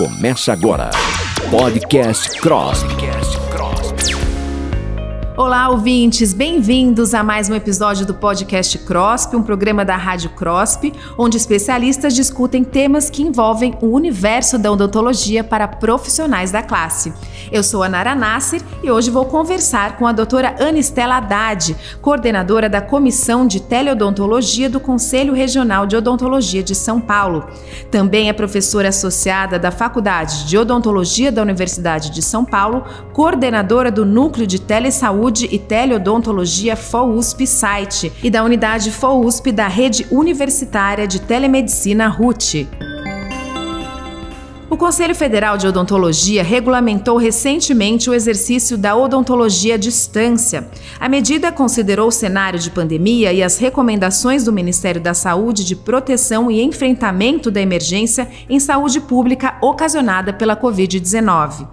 Começa agora. Podcast Cross. Olá, ouvintes! Bem-vindos a mais um episódio do podcast CROSP, um programa da Rádio CROSP, onde especialistas discutem temas que envolvem o universo da odontologia para profissionais da classe. Eu sou a Nara Nasser e hoje vou conversar com a doutora Anistela Haddad, coordenadora da Comissão de Teleodontologia do Conselho Regional de Odontologia de São Paulo. Também é professora associada da Faculdade de Odontologia da Universidade de São Paulo, coordenadora do Núcleo de Telesaúde Saúde e Teleodontologia FOUSP Site e da Unidade FOUSP da Rede Universitária de Telemedicina RUT. O Conselho Federal de Odontologia regulamentou recentemente o exercício da odontologia à distância. A medida considerou o cenário de pandemia e as recomendações do Ministério da Saúde de proteção e enfrentamento da emergência em saúde pública ocasionada pela Covid-19.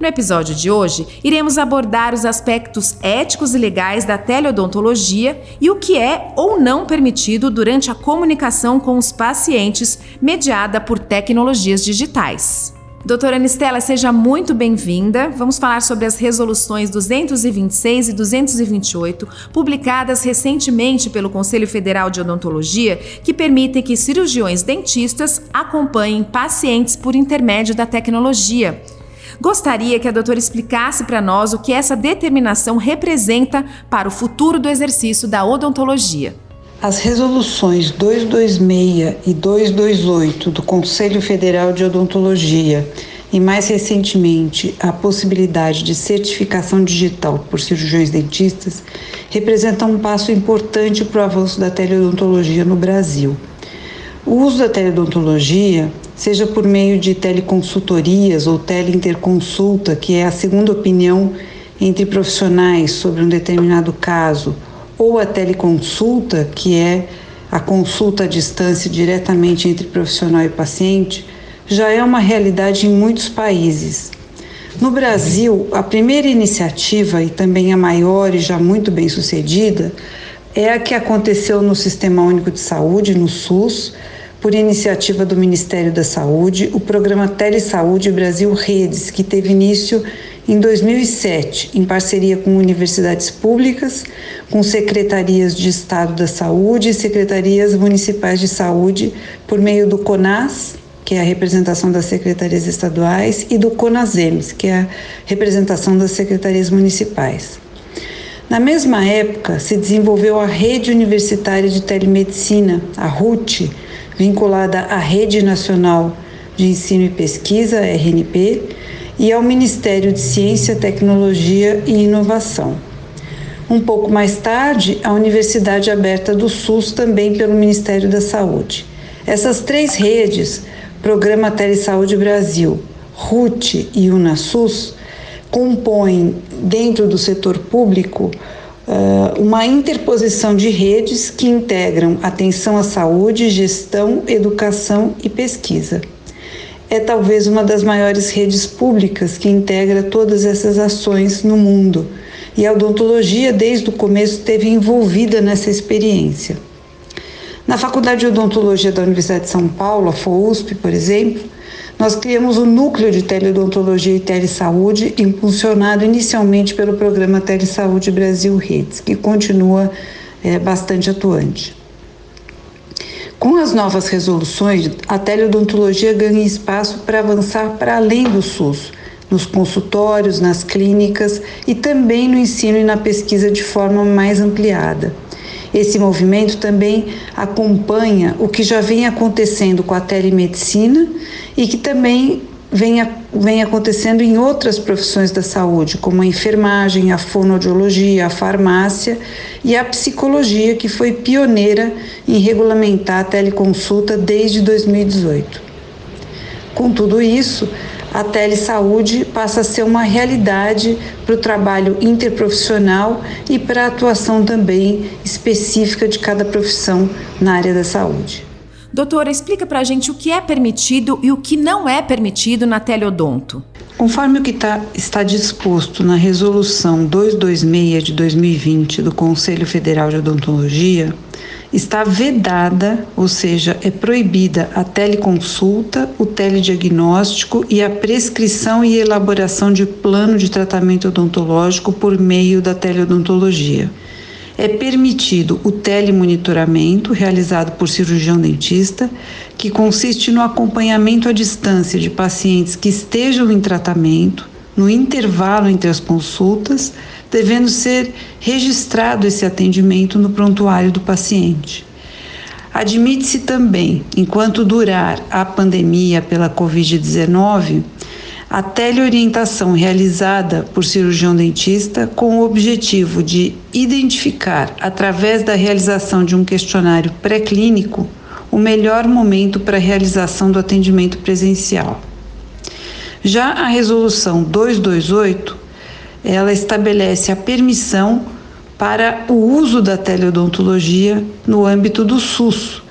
No episódio de hoje, iremos abordar os aspectos éticos e legais da teleodontologia e o que é ou não permitido durante a comunicação com os pacientes mediada por tecnologias digitais. Doutora Anistela, seja muito bem-vinda. Vamos falar sobre as resoluções 226 e 228, publicadas recentemente pelo Conselho Federal de Odontologia, que permitem que cirurgiões dentistas acompanhem pacientes por intermédio da tecnologia. Gostaria que a doutora explicasse para nós o que essa determinação representa para o futuro do exercício da odontologia. As resoluções 226 e 228 do Conselho Federal de Odontologia e, mais recentemente, a possibilidade de certificação digital por cirurgiões dentistas representam um passo importante para o avanço da teleodontologia no Brasil. O uso da teleodontologia seja por meio de teleconsultorias ou teleinterconsulta, que é a segunda opinião entre profissionais sobre um determinado caso, ou a teleconsulta, que é a consulta à distância diretamente entre profissional e paciente, já é uma realidade em muitos países. No Brasil, a primeira iniciativa e também a maior e já muito bem sucedida é a que aconteceu no Sistema Único de Saúde, no SUS, por iniciativa do Ministério da Saúde, o programa Telesaúde Brasil Redes, que teve início em 2007, em parceria com universidades públicas, com secretarias de Estado da Saúde e secretarias municipais de saúde, por meio do CONAS, que é a representação das secretarias estaduais, e do CONASEMS, que é a representação das secretarias municipais. Na mesma época, se desenvolveu a Rede Universitária de Telemedicina, a RUT, vinculada à Rede Nacional de Ensino e Pesquisa, RNP, e ao Ministério de Ciência, Tecnologia e Inovação. Um pouco mais tarde, a Universidade Aberta do SUS, também pelo Ministério da Saúde. Essas três redes, Programa Telesaúde Brasil, RUT e UNASUS, compõem, dentro do setor público, uh, uma interposição de redes que integram atenção à saúde, gestão, educação e pesquisa. É talvez uma das maiores redes públicas que integra todas essas ações no mundo, e a odontologia, desde o começo, esteve envolvida nessa experiência. Na Faculdade de Odontologia da Universidade de São Paulo, a FOUSP, por exemplo, nós criamos o Núcleo de Teleodontologia e Telesaúde, impulsionado inicialmente pelo programa Telesaúde Brasil Redes, que continua é, bastante atuante. Com as novas resoluções, a teleodontologia ganha espaço para avançar para além do SUS, nos consultórios, nas clínicas e também no ensino e na pesquisa de forma mais ampliada. Esse movimento também acompanha o que já vem acontecendo com a telemedicina e que também vem, vem acontecendo em outras profissões da saúde, como a enfermagem, a fonoaudiologia, a farmácia e a psicologia, que foi pioneira em regulamentar a teleconsulta desde 2018. Com tudo isso, a telesaúde passa a ser uma realidade para o trabalho interprofissional e para a atuação também específica de cada profissão na área da saúde. Doutora, explica para a gente o que é permitido e o que não é permitido na teleodonto. Conforme o que tá, está disposto na Resolução 226 de 2020 do Conselho Federal de Odontologia, está vedada, ou seja, é proibida a teleconsulta, o telediagnóstico e a prescrição e elaboração de plano de tratamento odontológico por meio da teleodontologia. É permitido o telemonitoramento realizado por cirurgião dentista, que consiste no acompanhamento à distância de pacientes que estejam em tratamento, no intervalo entre as consultas, devendo ser registrado esse atendimento no prontuário do paciente. Admite-se também, enquanto durar a pandemia pela Covid-19, a teleorientação realizada por cirurgião dentista com o objetivo de identificar, através da realização de um questionário pré-clínico, o melhor momento para a realização do atendimento presencial. Já a resolução 228, ela estabelece a permissão para o uso da teleodontologia no âmbito do SUS,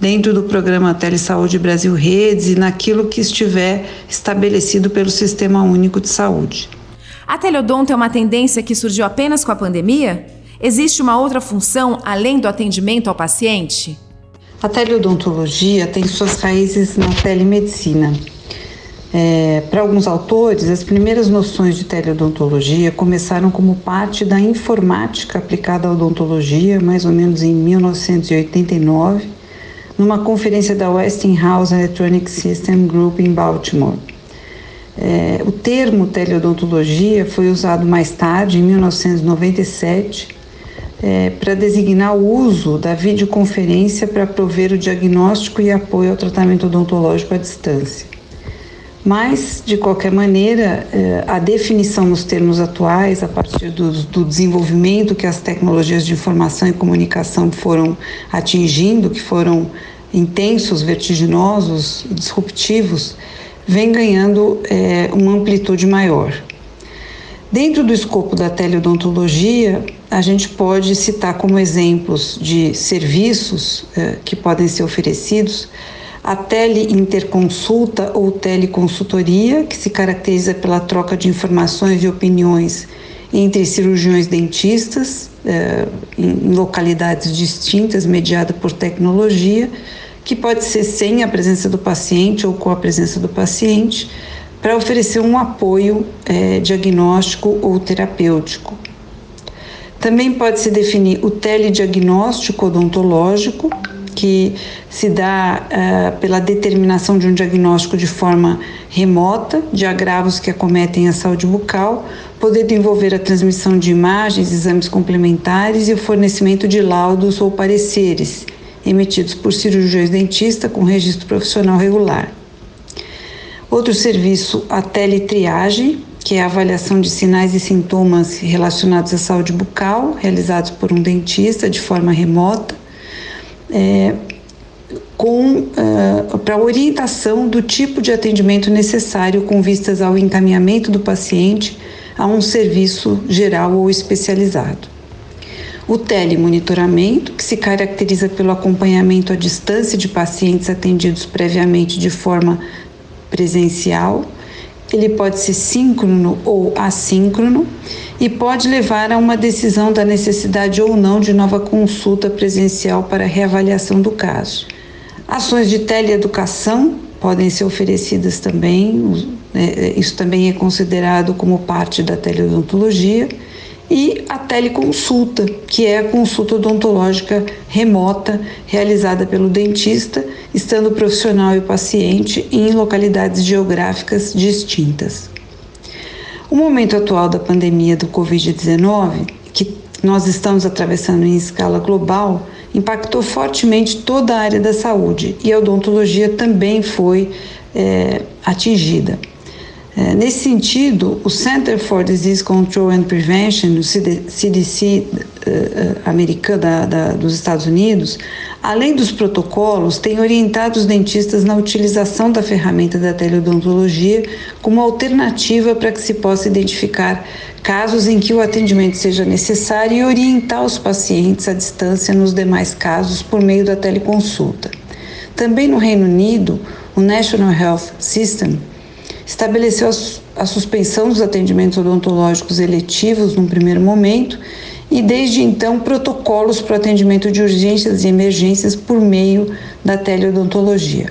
dentro do programa Telesaúde Brasil Redes e naquilo que estiver estabelecido pelo Sistema Único de Saúde. A teleodonto é uma tendência que surgiu apenas com a pandemia? Existe uma outra função além do atendimento ao paciente? A teleodontologia tem suas raízes na telemedicina. É, Para alguns autores, as primeiras noções de teleodontologia começaram como parte da informática aplicada à odontologia, mais ou menos em 1989, numa conferência da Westinghouse Electronic System Group em Baltimore. É, o termo teleodontologia foi usado mais tarde, em 1997, é, para designar o uso da videoconferência para prover o diagnóstico e apoio ao tratamento odontológico à distância. Mas, de qualquer maneira, eh, a definição nos termos atuais, a partir do, do, desenvolvimento que as tecnologias de informação e comunicação foram atingindo, que foram intensos, vertiginosos, disruptivos, vem ganhando é, uma amplitude maior. Dentro do escopo da teleodontologia, a gente pode citar como exemplos de serviços é, que podem ser oferecidos a teleinterconsulta ou teleconsultoria, que se caracteriza pela troca de informações e opiniões entre cirurgiões dentistas eh, em localidades distintas, mediada por tecnologia, que pode ser sem a presença do paciente ou com a presença do paciente, para oferecer um apoio eh, diagnóstico ou terapêutico. Também pode se definir o telediagnóstico odontológico, que se dá uh, pela determinação de um diagnóstico de forma remota de agravos que acometem a saúde bucal, podendo envolver a transmissão de imagens, exames complementares e o fornecimento de laudos ou pareceres emitidos por cirurgiões dentistas com registro profissional regular. Outro serviço, a teletriagem, que é a avaliação de sinais e sintomas relacionados à saúde bucal, realizados por um dentista de forma remota é, com uh, é, para orientação do tipo de atendimento necessário com vistas ao encaminhamento do paciente a um serviço geral ou especializado. O telemonitoramento, que se caracteriza pelo acompanhamento à distância de pacientes atendidos previamente de forma presencial, ele pode ser síncrono ou assíncrono e pode levar a uma decisão da necessidade ou não de nova consulta presencial para reavaliação do caso. Ações de teleeducação podem ser oferecidas também, né, isso também é considerado como parte da teleodontologia e a teleconsulta, que é a consulta odontológica remota realizada pelo dentista, estando o profissional e o paciente em localidades geográficas distintas. O momento atual da pandemia do Covid-19, que nós estamos atravessando em escala global, impactou fortemente toda a área da saúde e a odontologia também foi é, atingida. É, nesse sentido, o Center for Disease Control and Prevention, o CDC uh, eh, eh, americano da, da, dos Estados Unidos, além dos protocolos, tem orientado os dentistas na utilização da ferramenta da teleodontologia como alternativa para que se possa identificar casos em que o atendimento seja necessário e orientar os pacientes à distância nos demais casos por meio da teleconsulta. Também no Reino Unido, o National Health System estabeleceu a suspensão dos atendimentos odontológicos eletivos num primeiro momento e desde então protocolos para o atendimento de urgências e emergências por meio da teleodontologia.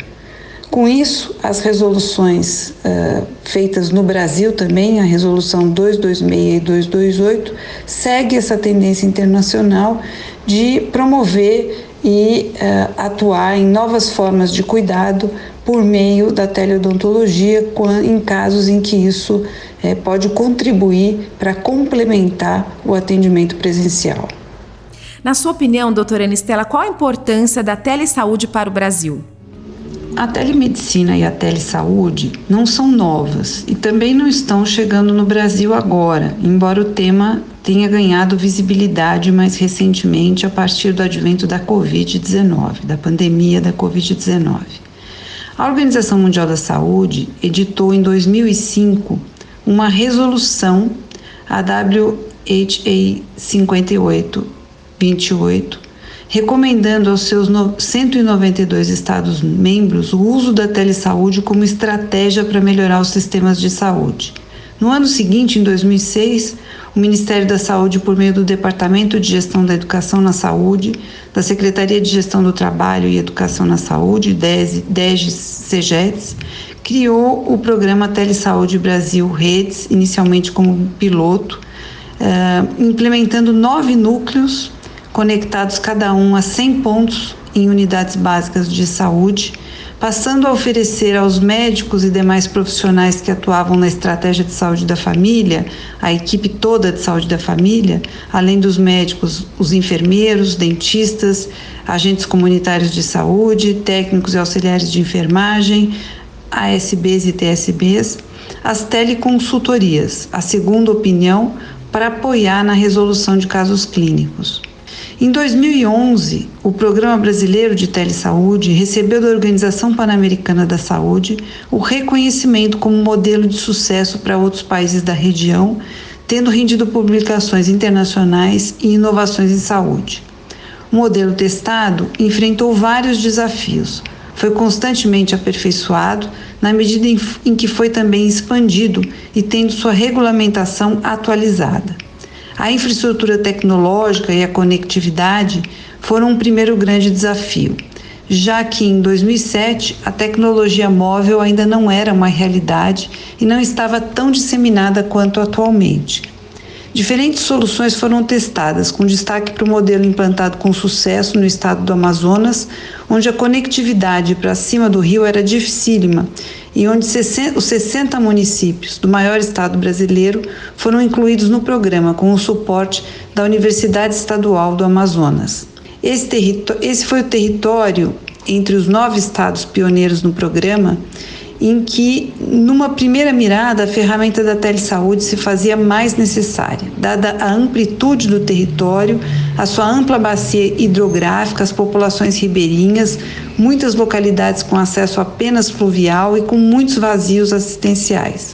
Com isso, as resoluções uh, feitas no Brasil também, a resolução 226 e 228, segue essa tendência internacional de promover e uh, atuar em novas formas de cuidado por meio da teleodontologia, em casos em que isso uh, pode contribuir para complementar o atendimento presencial. Na sua opinião, doutora Anistela, qual a importância da telesaúde para o Brasil? A telemedicina e a telesaúde não são novas e também não estão chegando no Brasil agora, embora o tema tenha ganhado visibilidade mais recentemente a partir do advento da Covid-19, da pandemia da Covid-19. A Organização Mundial da Saúde editou em 2005 uma resolução, a WHA 5828, recomendando aos seus 192 Estados-membros o uso da telesaúde como estratégia para melhorar os sistemas de saúde. No ano seguinte, em 2006, o Ministério da Saúde, por meio do Departamento de Gestão da Educação na Saúde, da Secretaria de Gestão do Trabalho e Educação na Saúde, DEGES-CEGETS, criou o programa Telesaúde Brasil Redes, inicialmente como piloto, uh, implementando nove núcleos conectados cada um a 100 pontos em unidades básicas de saúde, passando a oferecer aos médicos e demais profissionais que atuavam na estratégia de saúde da família, a equipe toda de saúde da família, além dos médicos, os enfermeiros, dentistas, agentes comunitários de saúde, técnicos e auxiliares de enfermagem, ASBs e TSBs, as teleconsultorias, a segunda opinião para apoiar na resolução de casos clínicos. Em 2011, o Programa Brasileiro de Telesaúde recebeu da Organização Pan-Americana da Saúde o reconhecimento como modelo de sucesso para outros países da região, tendo rendido publicações internacionais e inovações em saúde. O modelo testado enfrentou vários desafios. Foi constantemente aperfeiçoado na medida em que foi também expandido e tendo sua regulamentação atualizada. A infraestrutura tecnológica e a conectividade foram um primeiro grande desafio, já que em 2007 a tecnologia móvel ainda não era uma realidade e não estava tão disseminada quanto atualmente. Diferentes soluções foram testadas, com destaque para o modelo implantado com sucesso no estado do Amazonas, onde a conectividade para cima do rio era dificílima e onde os 60 municípios do maior estado brasileiro foram incluídos no programa com o suporte da Universidade Estadual do Amazonas. Esse, esse foi o território entre os nove estados pioneiros no programa em que, numa primeira mirada, a ferramenta da telesaúde se fazia mais necessária, dada a amplitude do território, a sua ampla bacia hidrográfica, as populações ribeirinhas, muitas localidades com acesso apenas fluvial e com muitos vazios assistenciais.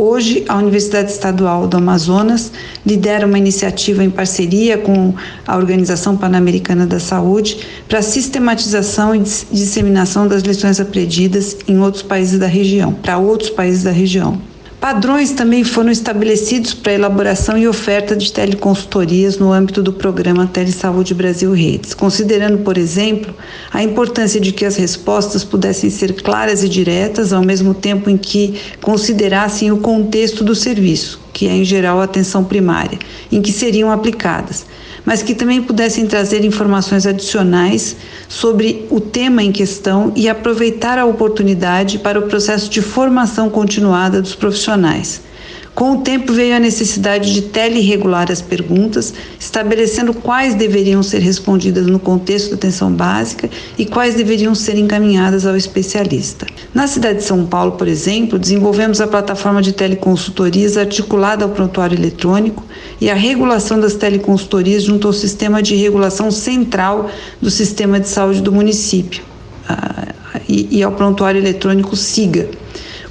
Hoje, a Universidade Estadual do Amazonas lidera uma iniciativa em parceria com a Organização Pan-Americana da Saúde para sistematização e disseminação das lições aprendidas em outros países da região, para outros países da região. Padrões também foram estabelecidos para elaboração e oferta de teleconsultorias no âmbito do programa Telesaúde Brasil Redes, considerando, por exemplo, a importância de que as respostas pudessem ser claras e diretas, ao mesmo tempo em que considerassem o contexto do serviço, que é em geral a atenção primária, em que seriam aplicadas mas que também pudessem trazer informações adicionais sobre o tema em questão e aproveitar a oportunidade para o processo de formação continuada dos profissionais. Com o tempo veio a necessidade de teleregular as perguntas, estabelecendo quais deveriam ser respondidas no contexto da atenção básica e quais deveriam ser encaminhadas ao especialista. Na cidade de São Paulo, por exemplo, desenvolvemos a plataforma de teleconsultorias articulada ao prontuário eletrônico e a regulação das teleconsultorias junto ao sistema de regulação central do sistema de saúde do município ah, e ao prontuário eletrônico SIGA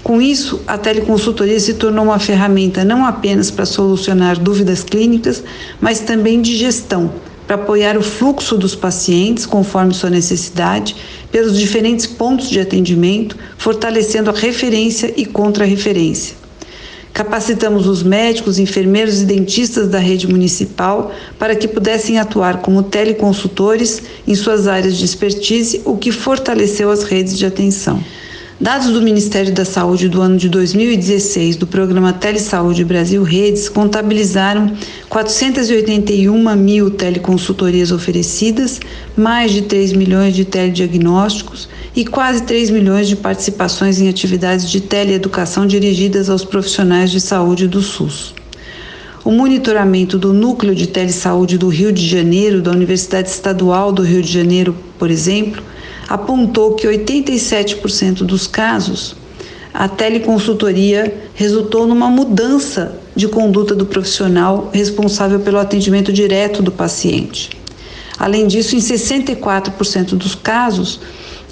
com isso, a teleconsultoria se tornou uma ferramenta não apenas para solucionar dúvidas clínicas, mas também de gestão, para apoiar o fluxo dos pacientes conforme sua necessidade pelos diferentes pontos de atendimento, fortalecendo a referência e contra-referência. Capacitamos os médicos, enfermeiros e dentistas da rede municipal para que pudessem atuar como teleconsultores em suas áreas de expertise, o que fortaleceu as redes de atenção. Dados do Ministério da Saúde do ano de 2016 do programa Telesaúde Brasil Redes contabilizaram 481 mil teleconsultorias oferecidas, mais de 3 milhões de telediagnósticos e quase 3 milhões de participações em atividades de teleeducação dirigidas aos profissionais de saúde do SUS. O monitoramento do Núcleo de Telesaúde do Rio de Janeiro, da Universidade Estadual do Rio de Janeiro, por exemplo, apontou que 87% dos casos a teleconsultoria resultou numa mudança de conduta do profissional responsável pelo atendimento direto do paciente. Além disso, em 64% dos casos,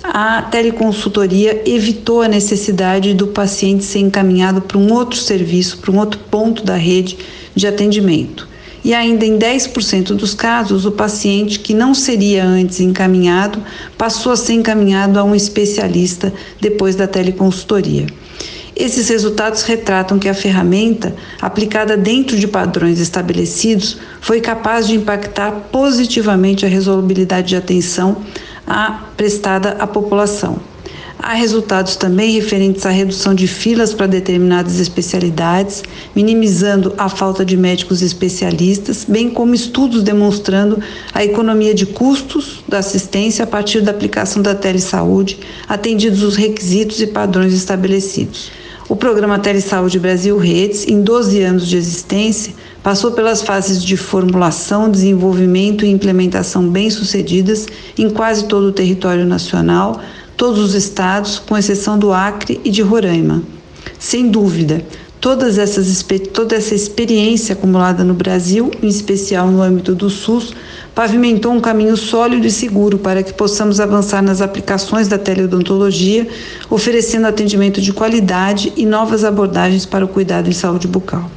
a teleconsultoria evitou a necessidade do paciente ser encaminhado para um outro serviço, para um outro ponto da rede de atendimento e ainda em 10% dos casos, o paciente que não seria antes encaminhado passou a ser encaminhado a um especialista depois da teleconsultoria. Esses resultados retratam que a ferramenta, aplicada dentro de padrões estabelecidos, foi capaz de impactar positivamente a resolubilidade de atenção prestada à população. Há resultados também referentes à redução de filas para determinadas especialidades, minimizando a falta de médicos especialistas, bem como estudos demonstrando a economia de custos da assistência a partir da aplicação da telesaúde, atendidos os requisitos e padrões estabelecidos. O programa Telesaúde Brasil Redes, em 12 anos de existência, passou pelas fases de formulação, desenvolvimento e implementação bem-sucedidas em quase todo o território nacional, todos os estados, com exceção do Acre e de Roraima. Sem dúvida, todas essas, toda essa experiência acumulada no Brasil, em especial no âmbito do SUS, pavimentou um caminho sólido e seguro para que possamos avançar nas aplicações da teleodontologia, oferecendo atendimento de qualidade e novas abordagens para o cuidado em saúde bucal.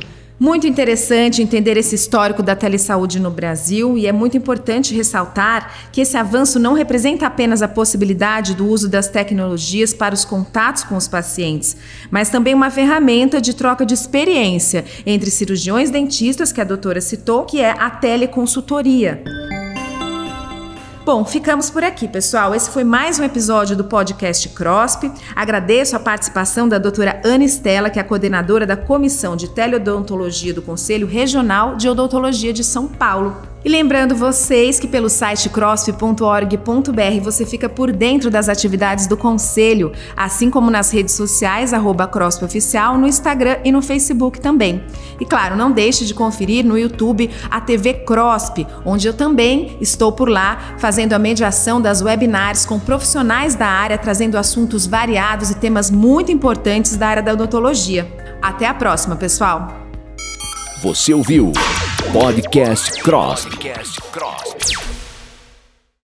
Muito interessante entender esse histórico da telesaúde no Brasil e é muito importante ressaltar que esse avanço não representa apenas a possibilidade do uso das tecnologias para os contatos com os pacientes, mas também uma ferramenta de troca de experiência entre cirurgiões dentistas, que a doutora citou, que é a teleconsultoria. Bom, ficamos por aqui, pessoal. Esse foi mais um episódio do podcast CROSP. Agradeço a participação da doutora Ana Estela, que é a coordenadora da Comissão de Teleodontologia do Conselho Regional de Odontologia de São Paulo. E lembrando vocês que pelo site crosp.org.br você fica por dentro das atividades do Conselho, assim como nas redes sociais, arroba Oficial, no Instagram e no Facebook também. E claro, não deixe de conferir no YouTube a TV CROSP, onde eu também estou por lá fazendo a mediação das webinars com profissionais da área, trazendo assuntos variados e temas muito importantes da área da odontologia. Até a próxima, pessoal! Você ouviu Podcast Cross. Podcast Cross.